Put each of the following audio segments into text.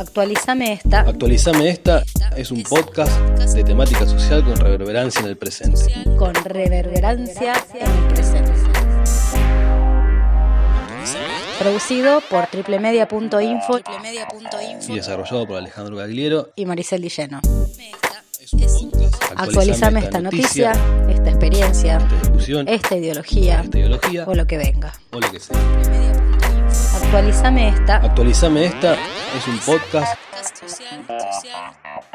Actualizame esta. Actualizame esta es un podcast de temática social con reverberancia en el presente. Con reverberancia en el presente. Producido por triplemedia.info y desarrollado por Alejandro Gagliero y Maricel Dilleno. Actualizame esta noticia, esta experiencia, esta discusión, esta ideología esta ideología o lo que venga. o lo que sea. Actualizame esta. Actualizame esta es un podcast.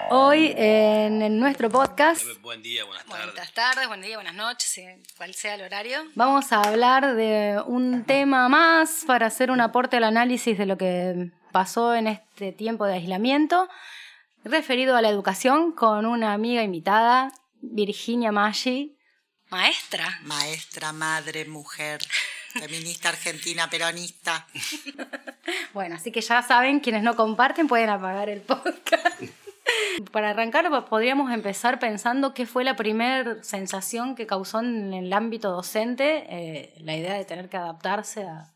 Hoy en, en nuestro podcast, Buen día, buenas buenas tardes, buen día, buenas noches, cual sea el horario, vamos a hablar de un tema más para hacer un aporte al análisis de lo que pasó en este tiempo de aislamiento, referido a la educación con una amiga invitada, Virginia Maggi, maestra. Maestra, madre, mujer, feminista argentina, peronista. Bueno, así que ya saben, quienes no comparten pueden apagar el podcast. Para arrancar, po- podríamos empezar pensando qué fue la primera sensación que causó en el ámbito docente eh, la idea de tener que adaptarse a,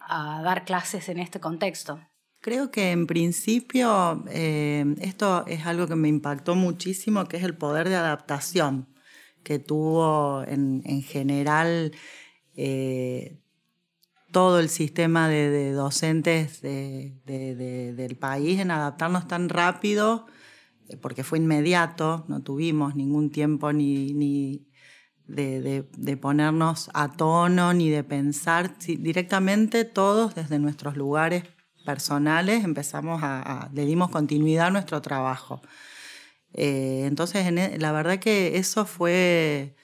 a dar clases en este contexto. Creo que en principio eh, esto es algo que me impactó muchísimo, que es el poder de adaptación que tuvo en, en general eh, todo el sistema de, de docentes de- de- de- del país en adaptarnos tan rápido, eh, porque fue inmediato, no tuvimos ningún tiempo ni, ni de, ponernos a tono ni de pensar, directamente todos desde nuestros lugares personales empezamos a, a- le dimos continuidad a nuestro trabajo. Eh, entonces, en e- la verdad que eso fue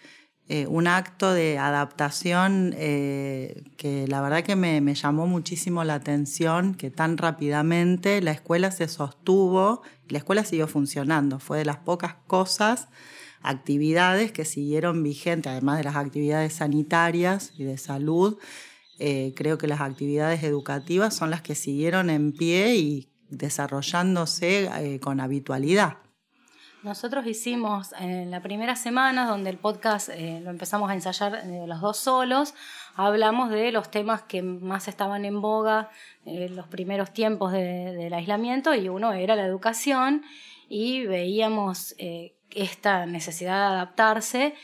eh, un acto de adaptación eh, que la verdad que me, llamó muchísimo la atención, que tan rápidamente la escuela se sostuvo, la escuela siguió funcionando, fue de las pocas cosas, actividades que siguieron vigentes, además de las actividades sanitarias y de salud, eh, creo que las actividades educativas son las que siguieron en pie y desarrollándose con habitualidad. Nosotros hicimos en la primera semana, donde el podcast eh, lo empezamos a ensayar eh, los dos solos, hablamos de los temas que más estaban en boga en los primeros tiempos de- del aislamiento y uno era la educación y veíamos eh, esta necesidad de adaptarse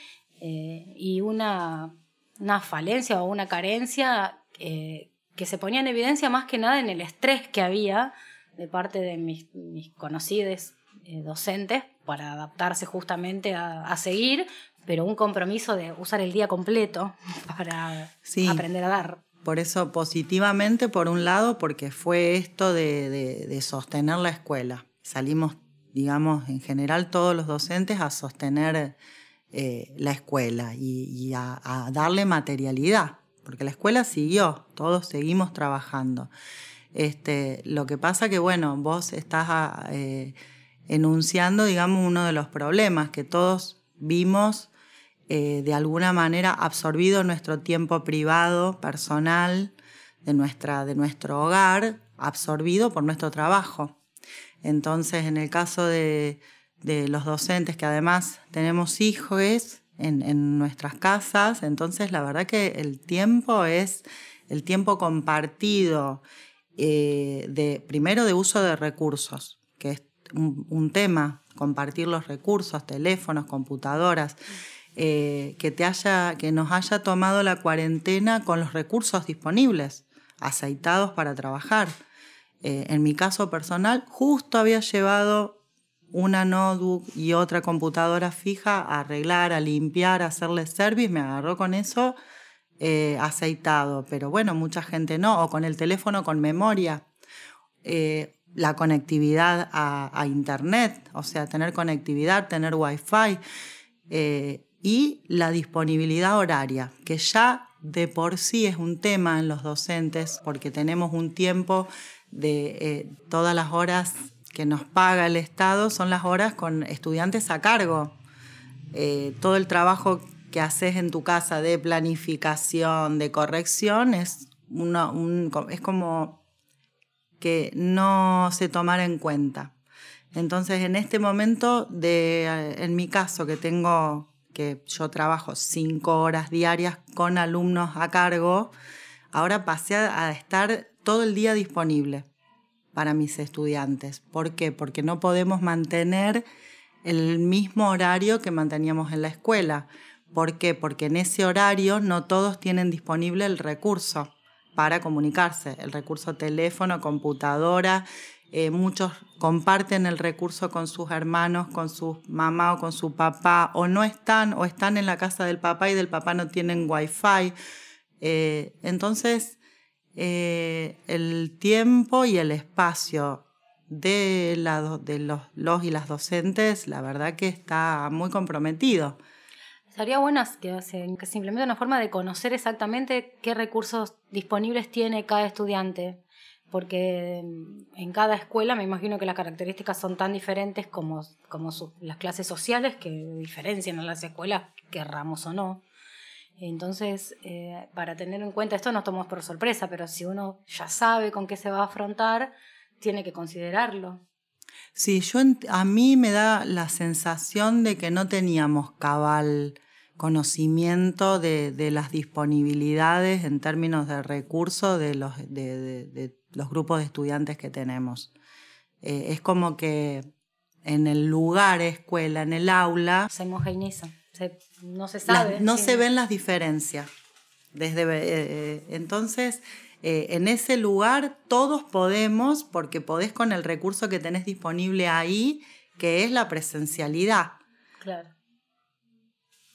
eh, y una, una falencia o una carencia eh, que se ponía en evidencia más que nada en el estrés que había de parte de mis, mis conocidos eh, docentes para adaptarse justamente a, a seguir, pero un compromiso de usar el día completo para Sí. aprender a dar. Por eso positivamente, por un lado, porque fue esto de, de- de sostener la escuela. Salimos, digamos, en general todos los docentes a sostener eh, la escuela y, y a, a darle materialidad, porque la escuela siguió, todos seguimos trabajando. Este, lo que pasa que, bueno, vos estás eh, enunciando, digamos, uno de los problemas que todos vimos eh, de alguna manera absorbido nuestro tiempo privado, personal, de, nuestra, de nuestro hogar, absorbido por nuestro trabajo. Entonces, en el caso de, de los docentes, que además tenemos hijos en, en nuestras casas, entonces la verdad que el tiempo es el tiempo compartido, eh, de, primero de uso de recursos, que es un, tema, compartir los recursos, teléfonos, computadoras, eh, que, te haya, que nos haya tomado la cuarentena con los recursos disponibles, aceitados para trabajar. Eh, en mi caso personal, justo había llevado una notebook y otra computadora fija a arreglar, a limpiar, a hacerle service, me agarró con eso eh, aceitado, pero bueno, mucha gente no, o con el teléfono con memoria. La conectividad a, Internet, o sea, tener conectividad, tener wifi, eh, y la disponibilidad horaria, que ya de por sí es un tema en los docentes, porque tenemos un tiempo de eh, todas las horas que nos paga el Estado, son las horas con estudiantes a cargo. Eh, todo el trabajo que haces en tu casa de planificación, de corrección, es, una- un- es como que no se tomara en cuenta. Entonces, en este momento, de, eh, en mi caso, que tengo, que yo trabajo cinco horas diarias con alumnos a cargo, ahora pasé a estar todo el día disponible. para mis estudiantes. ¿Por qué? Porque no podemos mantener el mismo horario que manteníamos en la escuela. ¿Por qué? Porque en ese horario no todos tienen disponible el recurso para comunicarse, el recurso teléfono, computadora. Eh, muchos comparten el recurso con sus hermanos, con su mamá o con su papá, o no están, o están en la casa del papá y del papá no tienen wifi. Eh, entonces, eh, el tiempo y el espacio de, de los, los, y las docentes, la verdad que está muy comprometido. Sería bueno que, que se una forma de conocer exactamente qué recursos disponibles tiene cada estudiante, porque en cada escuela me imagino que las características son tan diferentes como, como las clases sociales que diferencian a las escuelas, querramos o no. Entonces, eh, para tener en cuenta esto nos tomamos por sorpresa, pero si uno ya sabe con qué se va a afrontar, tiene que considerarlo. Sí, yo a mí me da la sensación de que no teníamos cabal conocimiento de, las disponibilidades en términos de recursos de los, de, los grupos de estudiantes que tenemos. Eh, es como que en el lugar escuela, en el aula... Se homogeneiza, no se sabe. no se ven las diferencias. Desde, eh, eh, entonces, en ese lugar todos podemos, porque podés con el recurso que tenés disponible ahí, que es la presencialidad. Claro.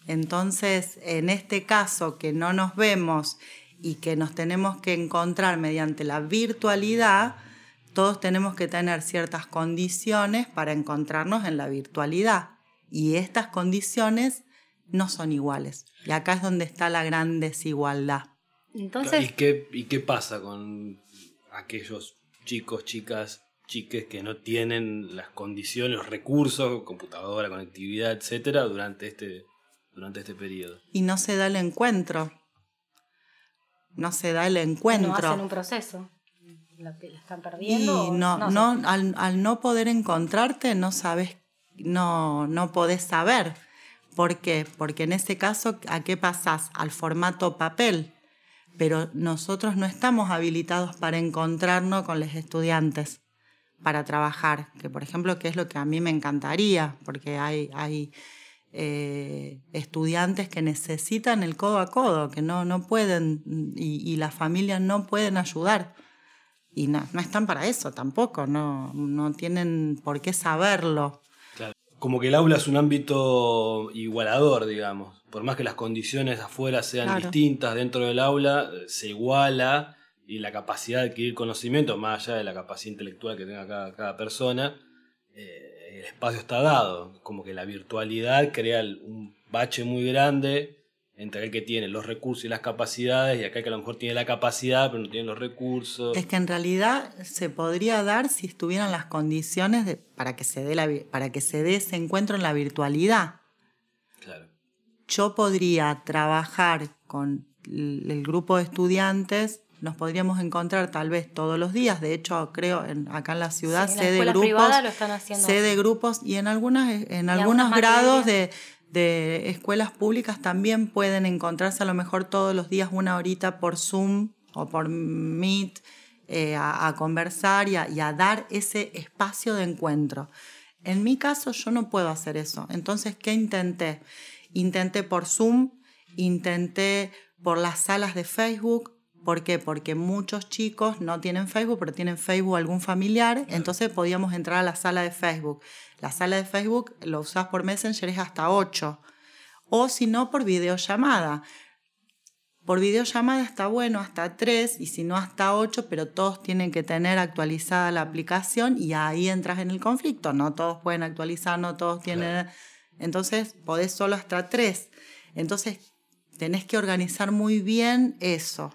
Entonces, en este caso que no nos vemos y que nos tenemos que encontrar mediante la virtualidad, todos tenemos que tener ciertas condiciones para encontrarnos en la virtualidad. Y estas condiciones no son iguales. Y acá es donde está la gran desigualdad. Entonces... ¿Y qué, y qué pasa con aquellos chicos, chicas, chiques que no tienen las condiciones, los recursos, computadora, conectividad, etcétera, durante este durante este periodo. Y no se da el encuentro. No se da el encuentro. No hacen un proceso. Lo están perdiendo. Y no, no, al, no poder encontrarte, no sabes, no, no podés saber. ¿Por qué? Porque en ese caso, ¿a qué pasás? Al formato papel. Pero nosotros no estamos habilitados para encontrarnos con los estudiantes, para trabajar. Que, por ejemplo, que es lo que a mí me encantaría, porque hay, hay eh, estudiantes que necesitan el codo a codo, que no, no pueden y, las familias no pueden ayudar. Y no, no están para eso tampoco, no, no tienen por qué saberlo. Como que el aula es un ámbito igualador, digamos. Por más que las condiciones afuera sean distintas, dentro del aula se iguala y la capacidad de adquirir conocimiento, más allá de la capacidad intelectual que tenga cada, cada persona, eh, el espacio está dado, como que la virtualidad crea un bache muy grande entre el que tiene los recursos y las capacidades y acá que a lo mejor tiene la capacidad pero no tiene los recursos. Es que en realidad se podría dar si estuvieran las condiciones para, que se dé la, para que se dé ese encuentro en la virtualidad. Claro. Yo podría trabajar con el grupo de estudiantes nos podríamos encontrar tal vez todos los días. De hecho, creo en, acá en la ciudad sé de grupos, sé de grupos y en algunas en algunos grados de, escuelas públicas también pueden encontrarse a lo mejor todos los días una horita por Zoom o por Meet eh, a, conversar y a, dar ese espacio de encuentro. En mi caso yo no puedo hacer eso. Entonces, ¿qué intenté? Intenté por Zoom, intenté por las salas de Facebook, ¿Por qué? Porque muchos chicos no tienen Facebook, pero tienen Facebook algún familiar, entonces podíamos entrar a la sala de Facebook. La sala de Facebook lo usas por Messenger es hasta 8. O si no, por videollamada. Por videollamada está bueno hasta 3 y si no hasta 8, pero todos tienen que tener actualizada la aplicación y ahí entras en el conflicto. No todos pueden actualizar, no todos tienen... Entonces podés solo hasta 3. Entonces tenés que organizar muy bien eso.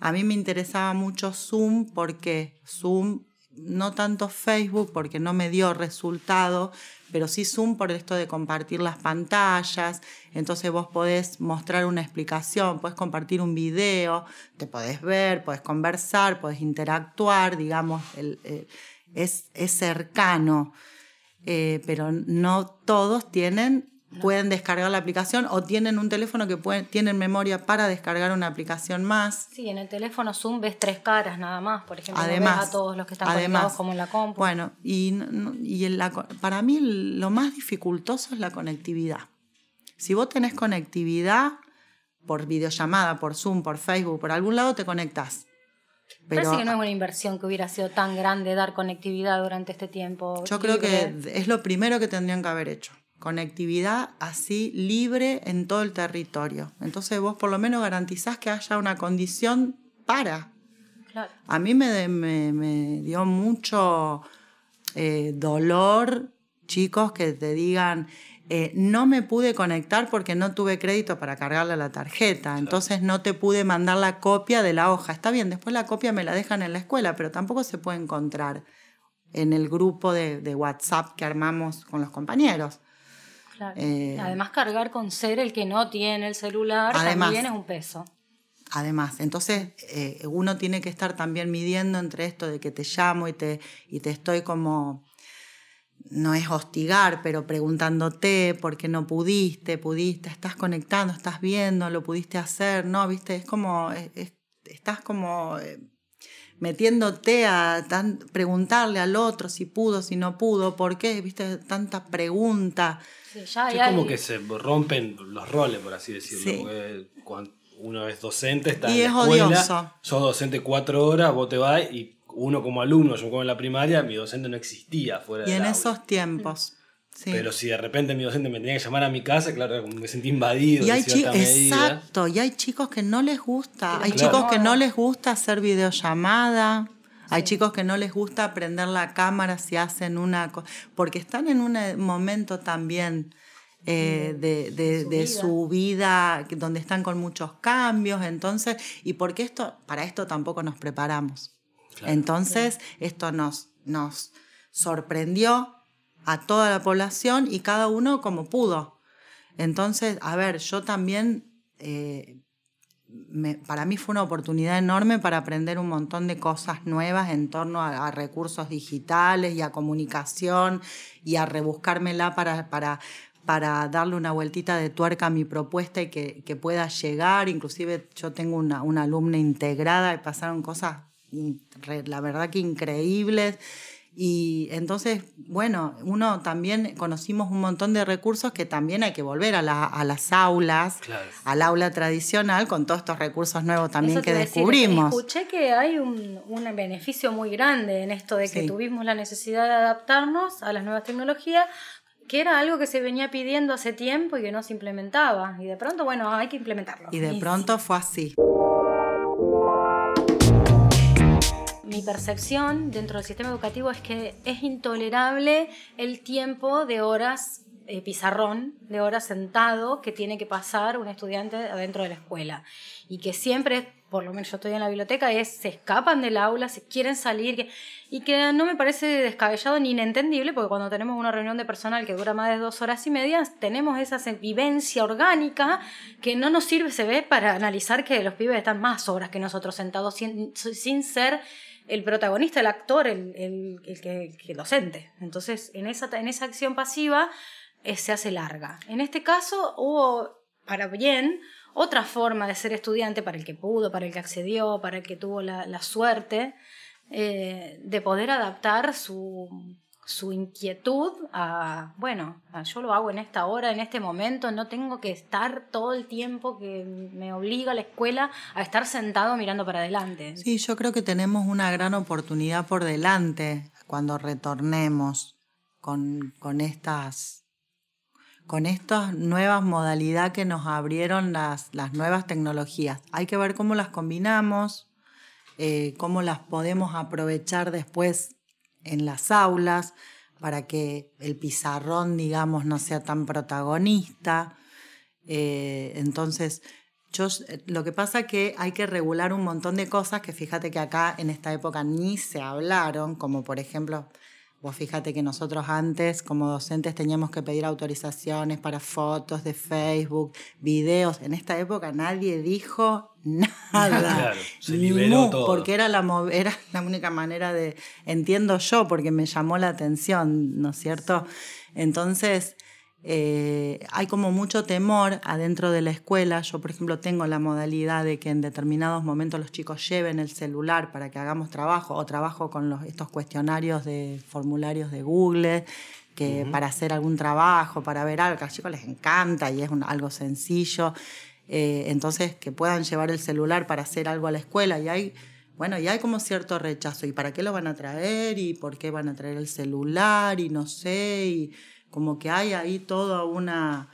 A mí me interesaba mucho Zoom porque Zoom, no tanto Facebook porque no me dio resultado, pero sí Zoom por esto de compartir las pantallas. Entonces vos podés mostrar una explicación, podés compartir un video, te podés ver, podés conversar, podés interactuar, digamos, es, cercano. Eh, pero no todos tienen pueden descargar la aplicación o tienen un teléfono que pueden, tienen memoria para descargar una aplicación más. Sí, en el teléfono Zoom ves tres caras nada más, por ejemplo, además, a todos los que están conectados como en la compu. Bueno, y, y para mí lo más dificultoso es la conectividad. Si vos tenés conectividad por videollamada, por Zoom, por Facebook, por algún lado te conectás. Pero, Parece que no es una inversión que hubiera sido tan grande dar conectividad durante este tiempo. Yo creo que es lo primero que tendrían que haber hecho conectividad así libre en todo el territorio. Entonces vos por lo menos garantizás que haya una condición para. A mí me, me, dio mucho eh, dolor, chicos, que te digan, eh, no me pude conectar porque no tuve crédito para cargarle la tarjeta, entonces no te pude mandar la copia de la hoja. Está bien, después la copia me la dejan en la escuela, pero tampoco se puede encontrar en el grupo de, de WhatsApp que armamos con los compañeros. Eh, además, cargar con ser el que no tiene el celular también es un peso. Además, entonces eh, uno tiene que estar también midiendo entre esto de que te llamo y te, y te estoy como, no es hostigar, pero preguntándote por qué no pudiste, pudiste, estás conectando, estás viendo, lo pudiste hacer, ¿no? ¿Viste? Es como, estás como eh, metiéndote a preguntarle al otro si pudo, si no pudo, por qué, ¿viste? Tanta pregunta es como que se rompen los roles, por así decirlo. Porque cuando uno es docente, está en la escuela, sos docente cuatro horas, vos te vas y uno como alumno, yo como en la primaria, mi docente no existía fuera Y en esos tiempos. Pero si de repente mi docente me tenía que llamar a mi casa, claro, como me sentí invadido. Y hay exacto, y hay chicos que no les gusta, hay chicos que no les gusta hacer videollamada. Hay chicos que no les gusta prender la cámara si hacen una cosa, porque están en un momento también eh, de, su, vida. donde están con muchos cambios, entonces, y porque esto, para esto tampoco nos preparamos. Entonces, esto nos, nos sorprendió a toda la población y cada uno como pudo. Entonces, a ver, yo también eh, para mí fue una oportunidad enorme para aprender un montón de cosas nuevas en torno a, recursos digitales y a comunicación y a rebuscármela para, para, para darle una vueltita de tuerca a mi propuesta y que, que pueda llegar. Inclusive yo tengo una, una alumna integrada y pasaron cosas, la verdad que increíbles y entonces, bueno, uno también conocimos un montón de recursos que también hay que volver a, las aulas, al aula tradicional, con todos estos recursos nuevos también que descubrimos. escuché que hay un, beneficio muy grande en esto de que tuvimos la necesidad de adaptarnos a las nuevas tecnologías, que era algo que se venía pidiendo hace tiempo y que no se implementaba. Y de pronto, bueno, hay que implementarlo. Y de pronto fue así. Mi percepción dentro del sistema educativo es que es intolerable el tiempo de horas eh, pizarrón, de horas sentado que tiene que pasar un estudiante adentro de la escuela. Y que siempre, por lo menos yo estoy en la biblioteca, es se escapan del aula, se quieren salir. y que no me parece descabellado ni inentendible, porque cuando tenemos una reunión de personal que dura más de dos horas y media, tenemos esa vivencia orgánica que no nos sirve, se ve, para analizar que los pibes están más horas que nosotros sentados sin, sin ser el protagonista, el actor, el, el, que, docente. Entonces, en esa, en esa acción pasiva eh, se hace larga. En este caso hubo, para bien, otra forma de ser estudiante para el que pudo, para el que accedió, para el que tuvo la, suerte eh, de poder adaptar su, su inquietud a, bueno, yo lo hago en esta hora, en este momento, no tengo que estar todo el tiempo que me obliga la escuela a estar sentado mirando para adelante. Sí, yo creo que tenemos una gran oportunidad por delante cuando retornemos con, con estas con estas nuevas modalidades que nos abrieron las, las nuevas tecnologías. Hay que ver cómo las combinamos, eh, cómo las podemos aprovechar después en las aulas para que el pizarrón, digamos, no sea tan protagonista. Eh, entonces, yo, lo que pasa es que hay que regular un montón de cosas que fíjate que acá en esta época ni se hablaron, como por ejemplo Vos fíjate que nosotros antes, como docentes, teníamos que pedir autorizaciones para fotos de Facebook, videos. En esta época nadie dijo nada. se liberó todo. Porque era la, era la única manera de. Entiendo yo, porque me llamó la atención, ¿no es cierto? Entonces. Eh, hay como mucho temor adentro de la escuela. Yo, por ejemplo, tengo la modalidad de que en determinados momentos los chicos lleven el celular para que hagamos trabajo o trabajo con los, estos cuestionarios de formularios de Google que para hacer algún trabajo, para ver algo, a los chicos les encanta y es algo sencillo. Eh, entonces, que puedan llevar el celular para hacer algo a la escuela y hay bueno, y hay como cierto rechazo. ¿Y para qué lo van a traer? ¿Y por qué van a traer el celular? Y no sé. Y como que hay ahí toda una,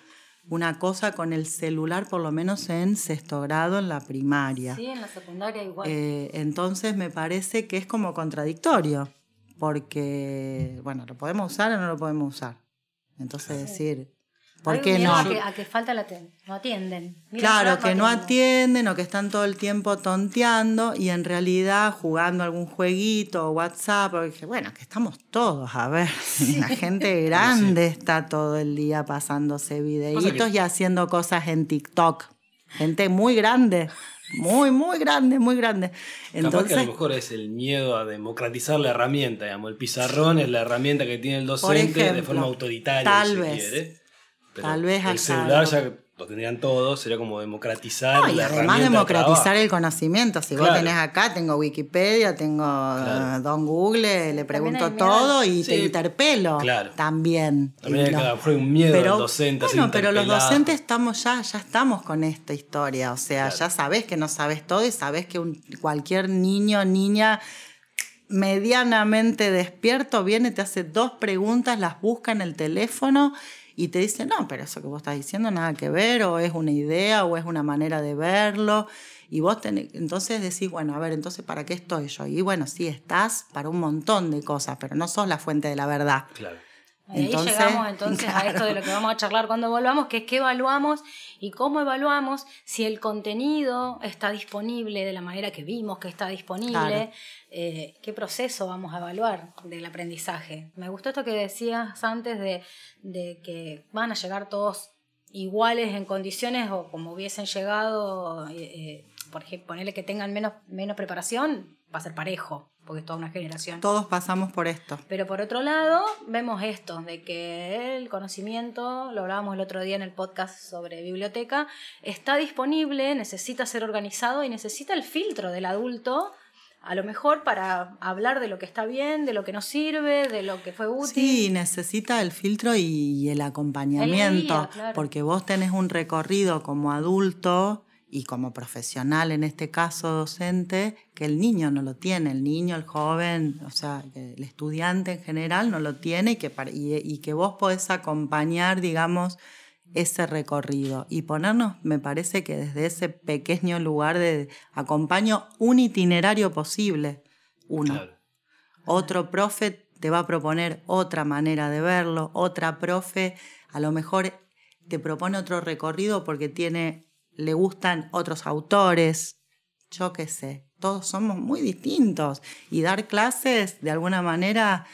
una cosa con el celular, por lo menos en sexto grado, en la primaria. Sí, en la secundaria igual. Eh, entonces me parece que es como contradictorio, porque, bueno, ¿lo podemos usar o no lo podemos usar? Entonces decir, ¿Por qué no? A que, falta la no atienden. claro, que no atienden o que están todo el tiempo tonteando y en realidad jugando algún jueguito o WhatsApp. dije, bueno, que estamos todos, a ver. La gente grande está todo el día pasándose videitos y haciendo cosas en TikTok. Gente muy grande. Muy, muy grande, muy grande. Entonces, que a lo mejor es el miedo a democratizar la herramienta, digamos. El pizarrón es la herramienta que tiene el docente de forma autoritaria. Tal vez. Tal vez el celular ya lo tendrían todos, sería como democratizar. y además democratizar el conocimiento. Si vos tenés acá, tengo Wikipedia, tengo eh, Don Google, le pregunto todo y te interpelo también. También fue un miedo pero, docente. Bueno, pero los docentes estamos ya, ya estamos con esta historia. O sea, ya sabés que no sabes todo y sabés que cualquier niño, niña medianamente despierto viene, te hace dos preguntas, las busca en el teléfono y te dice, no, pero eso que vos estás diciendo nada que ver, o es una idea, o es una manera de verlo. Y vos tenés, entonces decís, bueno, a ver, entonces ¿para qué estoy yo? Y bueno, sí, estás para un montón de cosas, pero no sos la fuente de la verdad. Claro. Ahí llegamos entonces a esto de lo que vamos a charlar cuando volvamos, que es qué evaluamos y cómo evaluamos si el contenido está disponible de la manera que vimos que está disponible, eh, qué proceso vamos a evaluar del aprendizaje. Me gustó esto que decías antes de, que van a llegar todos iguales en condiciones o como hubiesen llegado, eh, eh, por ejemplo, ponerle que tengan menos, menos preparación, va a ser parejo porque es toda una generación. Todos pasamos por esto. Pero por otro lado, vemos esto, de que el conocimiento, lo hablábamos el otro día en el podcast sobre biblioteca, está disponible, necesita ser organizado y necesita el filtro del adulto a lo mejor para hablar de lo que está bien, de lo que no sirve, de lo que fue útil. Sí, necesita el filtro y el acompañamiento, porque vos tenés un recorrido como adulto y como profesional, en este caso docente, que el niño no lo tiene, el niño, el joven, o sea, el estudiante en general no lo tiene y que, y, que vos podés acompañar, digamos, ese recorrido y ponernos, me parece que desde ese pequeño lugar de acompaño un itinerario posible, uno. Otro profe te va a proponer otra manera de verlo, otra profe a lo mejor te propone otro recorrido porque tiene le gustan otros autores, yo qué sé, todos somos muy distintos y dar clases de alguna manera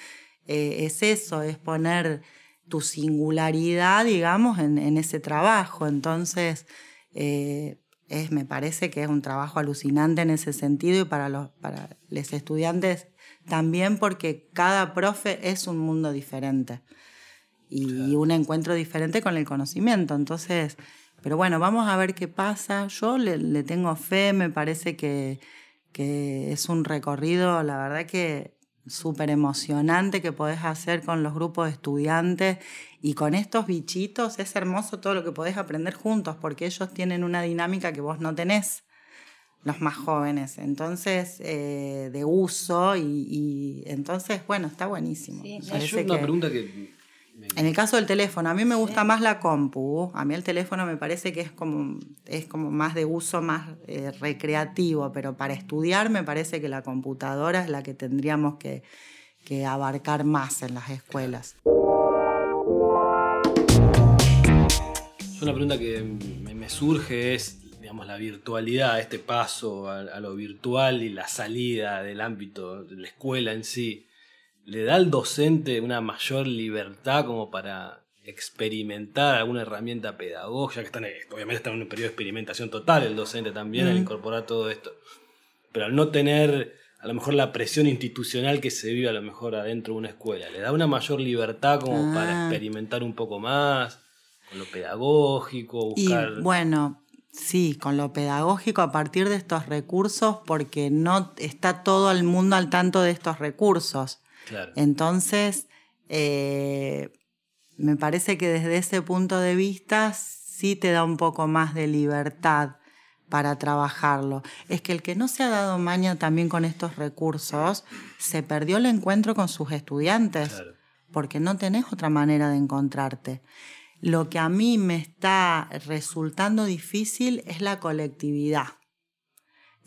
eh, es eso, es poner tu singularidad, digamos, en, ese trabajo. Entonces, eh, es, me parece que es un trabajo alucinante en ese sentido y para los, para los estudiantes también porque cada profe es un mundo diferente y un encuentro diferente con el conocimiento. Entonces, pero bueno, vamos a ver qué pasa. Yo le, tengo fe, me parece que, es un recorrido, la verdad que súper emocionante que podés hacer con los grupos de estudiantes y con estos bichitos. Es hermoso todo lo que podés aprender juntos porque ellos tienen una dinámica que vos no tenés los más jóvenes, entonces eh, de uso y, entonces, bueno, está buenísimo. Sí, una pregunta que en el caso del teléfono, a mí me gusta más la compu. A mí el teléfono me parece que es como, es como más de uso más eh, recreativo, pero para estudiar me parece que la computadora es la que tendríamos que, abarcar más en las escuelas. Una pregunta que me surge es, digamos, la virtualidad, este paso a lo virtual y la salida del ámbito de la escuela en sí le da al docente una mayor libertad como para experimentar alguna herramienta pedagógica, que están, obviamente está en un periodo de experimentación total el docente también al incorporar todo esto, pero al no tener a lo mejor la presión institucional que se vive a lo mejor adentro de una escuela, le da una mayor libertad como para ah. experimentar un poco más. con lo pedagógico, buscar... Y bueno, sí, con lo pedagógico a partir de estos recursos, porque no está todo el mundo al tanto de estos recursos. Claro. Entonces, eh, me parece que desde ese punto de vista sí te da un poco más de libertad para trabajarlo. Es que el que no se ha dado maña también con estos recursos, se perdió el encuentro con sus estudiantes, porque no tenés otra manera de encontrarte. Lo que a mí me está resultando difícil es la colectividad.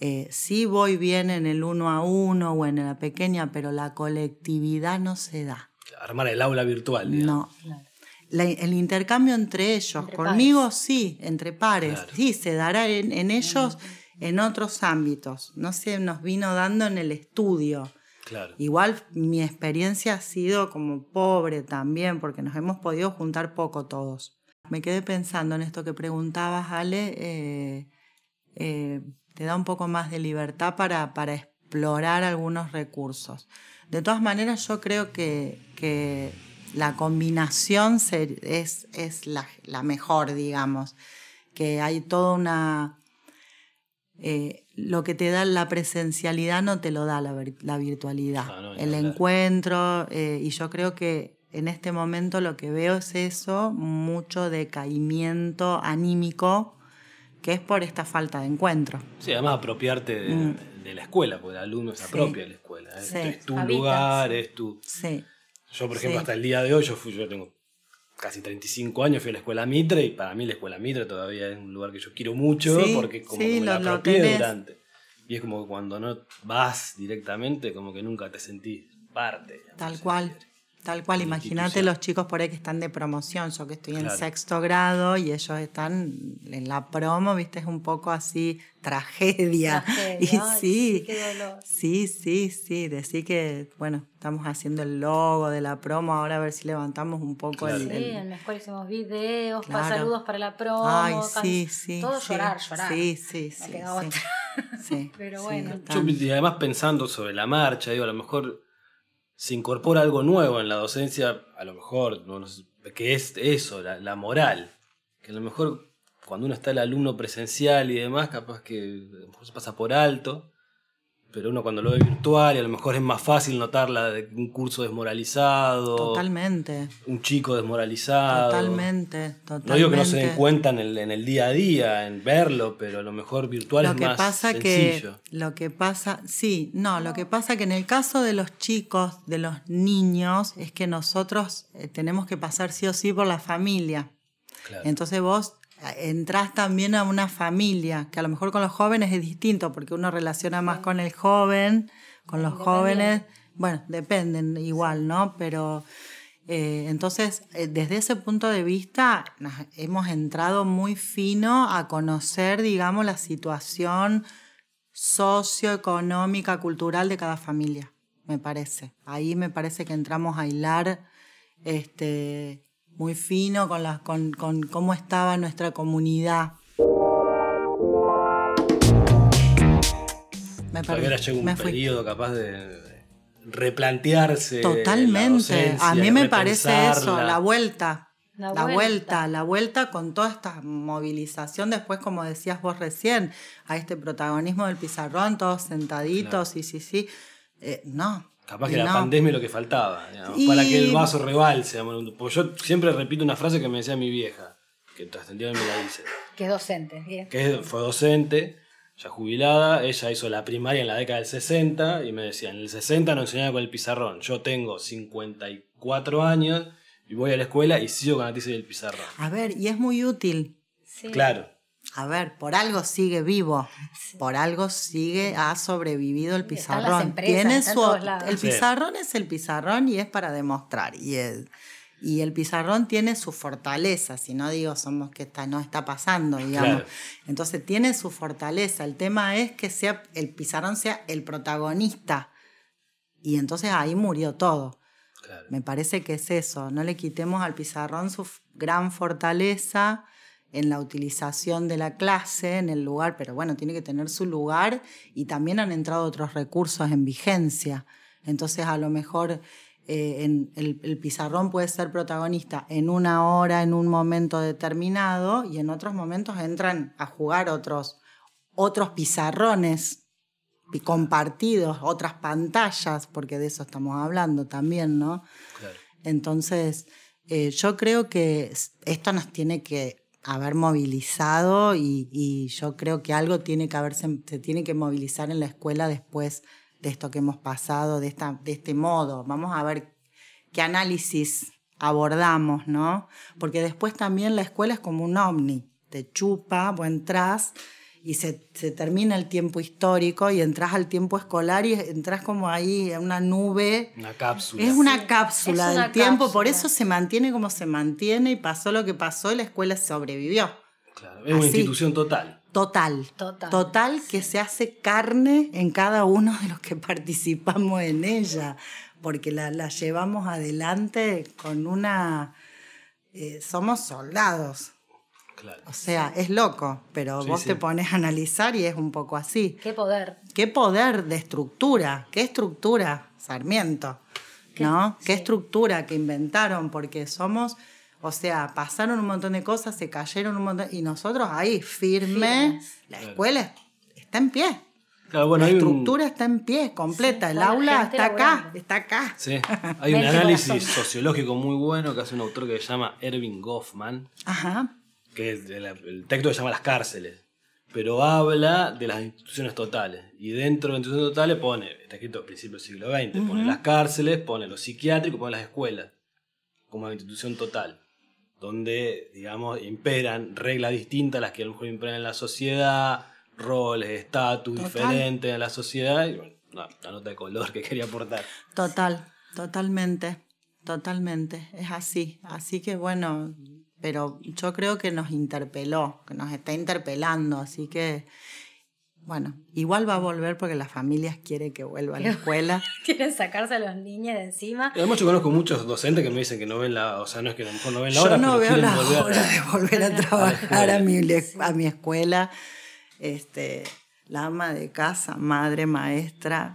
Eh, sí voy bien en el uno a uno o en la pequeña, pero la colectividad no se da. Armar el aula virtual. No. el intercambio entre ellos, conmigo sí, entre pares, sí, se dará en, ellos en otros ámbitos. No se nos vino dando en el estudio. Igual mi experiencia ha sido como pobre también, porque nos hemos podido juntar poco todos. Me quedé pensando en esto que preguntabas, Ale, eh, eh, te da un poco más de libertad para, para explorar algunos recursos. De todas maneras, yo creo que, que la combinación es, es la, la, mejor, digamos, que hay toda una... Eh, lo que te da la presencialidad no te lo da la, virtualidad. El encuentro, eh, y yo creo que en este momento lo que veo es eso, mucho decaimiento anímico, que es por esta falta de encuentro. Sí, además apropiarte de, mm. la escuela, porque el alumno se apropia de la escuela. Es, tu lugar, es tu... Yo, por ejemplo, hasta el día de hoy, yo, fui, yo tengo casi 35 años fui a la escuela Mitre y para mí la escuela Mitre todavía es un lugar que yo quiero mucho porque como que me la apropié durante. Y es como que cuando no vas directamente, como que nunca te sentís parte. Tal cual. Tal cual, imagínate los chicos por ahí que están de promoción, yo que estoy en sexto grado y ellos están en la promo, viste, es un poco así tragedia. y sí, sí, sí, sí, decir que, bueno, estamos haciendo el logo de la promo, ahora a ver si levantamos un poco el, Sí, en la escuela hicimos videos, saludos para la promo, Ay, sí, sí, todo llorar, llorar. Sí, sí, sí. sí. Pero bueno. y además pensando sobre la marcha, digo, a lo mejor se incorpora algo nuevo en la docencia, a lo mejor, que es eso, la, moral. Que a lo mejor cuando uno está el alumno presencial y demás, capaz que se pasa por alto pero uno cuando lo ve virtual y a lo mejor es más fácil notarla de un curso desmoralizado. Totalmente. Un chico desmoralizado. Totalmente, totalmente. No digo que no se den cuenta en el, día a día, en verlo, pero a lo mejor virtual es más pasa sencillo. Que, lo que pasa, sí, no, lo que pasa que en el caso de los chicos, de los niños, es que nosotros eh, tenemos que pasar sí o sí por la familia. Claro. Entonces vos entras también a una familia, que a lo mejor con los jóvenes es distinto, porque uno relaciona más con el joven, con los jóvenes, bueno, dependen igual, ¿no? Pero eh, entonces, eh, desde ese punto de vista, hemos entrado muy fino a conocer, digamos, la situación socioeconómica, cultural de cada familia, me parece. Ahí me parece que entramos a hilar este, muy fino con, las, con, con cómo estaba nuestra comunidad. Me Todavía llegó un periodo capaz de replantearse. Totalmente. a mí me parece eso, la vuelta. La, vuelta. la vuelta con toda esta movilización después, como decías vos recién, a este protagonismo del pizarrón, todos sentaditos, sí, sí, sí. Eh, no, Capaz que la pandemia es lo que faltaba, para que el vaso rebalse. Porque yo siempre repito una frase que me decía mi vieja, que trascendió y me la dice. Que es docente, Que fue docente, ya jubilada, ella hizo la primaria en la década del 60 y me decía, en el 60 no enseñaba con el pizarrón. Yo tengo 54 años y voy a la escuela y sigo con la tiza del pizarrón. A ver, y es muy útil. Claro. A ver, por algo sigue vivo, por algo sigue, ha sobrevivido el pizarrón. Tiene su, el pizarrón es el pizarrón y es para demostrar. Y el, y el pizarrón tiene su fortaleza, si no digo somos que está, no está pasando, digamos. Entonces tiene su fortaleza. El tema es que sea, el pizarrón sea el protagonista. Y entonces ahí murió todo. Me parece que es eso. No le quitemos al pizarrón su gran fortaleza en la utilización de la clase, en el lugar, pero bueno, tiene que tener su lugar y también han entrado otros recursos en vigencia. Entonces, a lo mejor eh, en el, pizarrón puede ser protagonista en una hora, en un momento determinado, y en otros momentos entran a jugar otros, otros pizarrones compartidos, otras pantallas, porque de eso estamos hablando también, ¿no? Entonces, eh, yo creo que esto nos tiene que haber movilizado y, yo creo que algo tiene que haberse, se tiene que movilizar en la escuela después de esto que hemos pasado, de, esta, de este modo. Vamos a ver qué análisis abordamos, ¿no? Porque después también la escuela es como un ovni, te chupa, vos entras y se, termina el tiempo histórico y entras al tiempo escolar y entras como ahí en una nube. Una cápsula. Es una cápsula del tiempo, por eso se mantiene como se mantiene y pasó lo que pasó y la escuela sobrevivió. Claro, es una institución total. Total, total. que se hace carne en cada uno de los que participamos en ella, porque la, llevamos adelante con una... Eh, somos soldados. O sea, es loco, pero vos te pones a analizar y es un poco así. Qué poder. Qué poder de estructura, qué estructura, Sarmiento, ¿no? Qué estructura que inventaron, porque somos o sea, pasaron un montón de cosas, se cayeron un montón, y nosotros ahí, firme, la escuela está en pie. la estructura está en pie, completa. el aula está acá, está acá. Sí, hay un análisis sociológico muy bueno que hace un autor que se llama Erving Goffman. Ajá. Que el, texto se llama Las cárceles. Pero habla de las instituciones totales. Y dentro de las instituciones totales pone, está escrito a principios del siglo XX, pone las cárceles, pone los psiquiátricos, pone las escuelas. Como institución total donde, digamos, imperan reglas distintas a las que a lo mejor imperan en la sociedad, roles, estatus diferentes en la sociedad, y bueno, la nota de color que quería aportar. Total, totalmente, totalmente, es así. Así que bueno, pero yo creo que nos interpeló, que nos está interpelando, así que bueno, igual va a volver porque las familias quieren que vuelva a la escuela. Quieren sacarse a los niños de encima. Además, yo conozco muchos docentes que me dicen que no ven la, o sea, no es que a lo mejor no ven la hora, yo no veo la hora de volver a trabajar a, mi, a mi escuela. Este, la ama de casa, madre, maestra,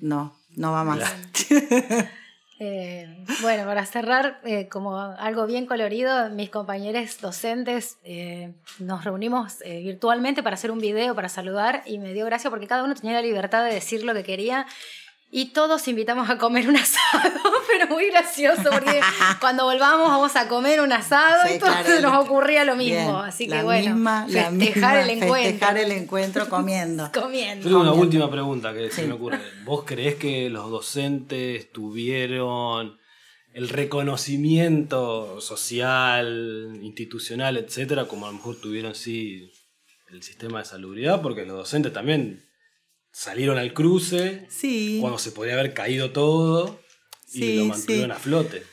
no, no va más. Eh, bueno, para cerrar, eh, como algo bien colorido, mis compañeros docentes eh, nos reunimos virtualmente para hacer un video, para saludar, y me dio gracia porque cada uno tenía la libertad de decir lo que quería y todos invitamos a comer un asado, pero muy gracioso, porque cuando volvamos vamos a comer un asado y todos nos ocurría lo mismo. Así que bueno, festejar el encuentro. Festejar el encuentro comiendo. comiendo. tengo una última pregunta que se me ocurre. ¿Vos creés que los docentes tuvieron el reconocimiento social, institucional, etcétera, como a lo mejor tuvieron sí el sistema de salubridad? Porque los docentes también salieron al cruce sí. cuando se podría haber caído todo y lo mantuvieron a flote.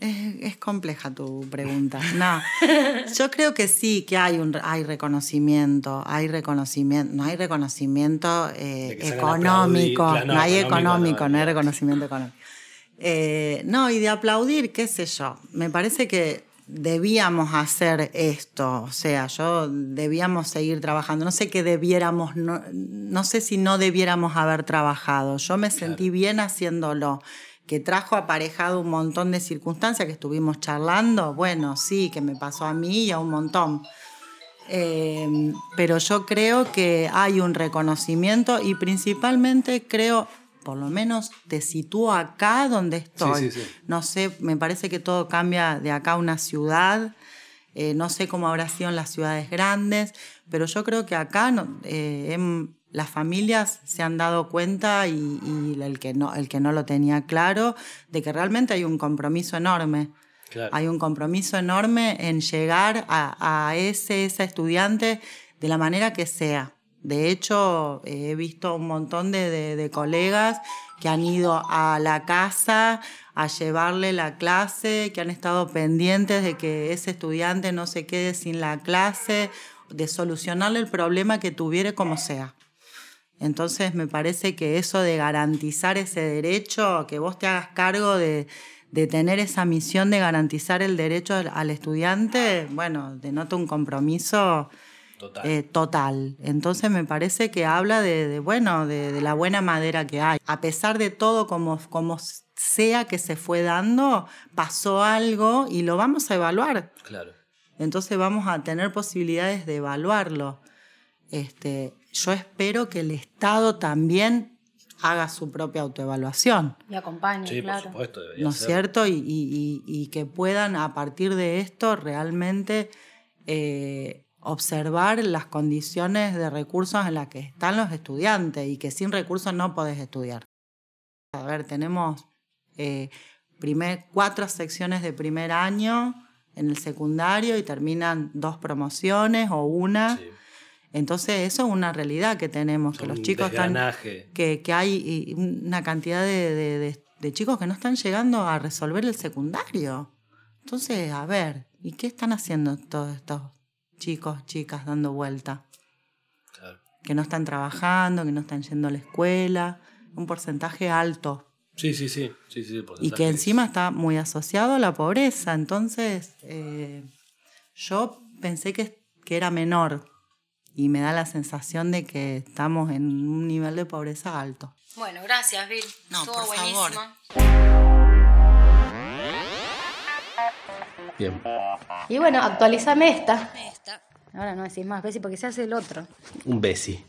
es, compleja tu pregunta. No, yo creo que sí, que hay un hay reconocimiento, hay reconocimiento, no hay reconocimiento eh, económico, no, hay económico, no, hay reconocimiento económico. Eh, no, y de aplaudir, qué sé yo. Me parece que debíamos hacer esto, o sea, yo debíamos seguir trabajando, no sé qué debiéramos, no, sé si no debiéramos haber trabajado, yo me sentí bien haciéndolo, que trajo aparejado un montón de circunstancias que estuvimos charlando, bueno, sí, que me pasó a mí y a un montón. Eh, pero yo creo que hay un reconocimiento y principalmente creo por lo menos te sitúo acá donde estoy. No sé, me parece que todo cambia de acá a una ciudad. Eh, no sé cómo habrá sido en las ciudades grandes, pero yo creo que acá eh, em, las familias se han dado cuenta y, el, que no, el que no lo tenía claro, de que realmente hay un compromiso enorme. Hay un compromiso enorme en llegar a, ese, ese estudiante de la manera que sea. De hecho, he visto un montón de, colegas que han ido a la casa a llevarle la clase, que han estado pendientes de que ese estudiante no se quede sin la clase, de solucionarle el problema que tuviera como sea. Entonces me parece que eso de garantizar ese derecho, que vos te hagas cargo de, tener esa misión de garantizar el derecho al estudiante, bueno, denota un compromiso eh, total. Entonces me parece que habla de, bueno, de, la buena madera que hay. A pesar de todo como, como sea que se fue dando, pasó algo y lo vamos a evaluar. Claro. Entonces vamos a tener posibilidades de evaluarlo. Este, yo espero que el Estado también haga su propia autoevaluación. Y acompañe, Sí, claro. por supuesto. debería ¿No es cierto? Y, y- y- y que puedan a partir de esto realmente eh, observar las condiciones de recursos en las que están los estudiantes y que sin recursos no podés estudiar. A ver, tenemos eh, primer, cuatro secciones de primer año en el secundario y terminan dos promociones o una. Sí. Entonces eso es una realidad que tenemos, que los chicos están desgranaje. que, que hay una cantidad de, de- de- de chicos que no están llegando a resolver el secundario. Entonces, a ver, ¿y qué están haciendo todos estos chicos, chicas dando vuelta? Claro. Que no están trabajando, que no están yendo a la escuela, un porcentaje alto. Sí, sí, sí. sí, sí Y que es- encima está muy asociado a la pobreza. Entonces, eh, yo pensé que, que era menor y me da la sensación de que estamos en un nivel de pobreza alto. Bueno, gracias, Bill. No, Estuvo por favor. Bien. Y bueno, actualizame esta. Ahora no decís más, Bessie, porque se hace el otro. Un besi.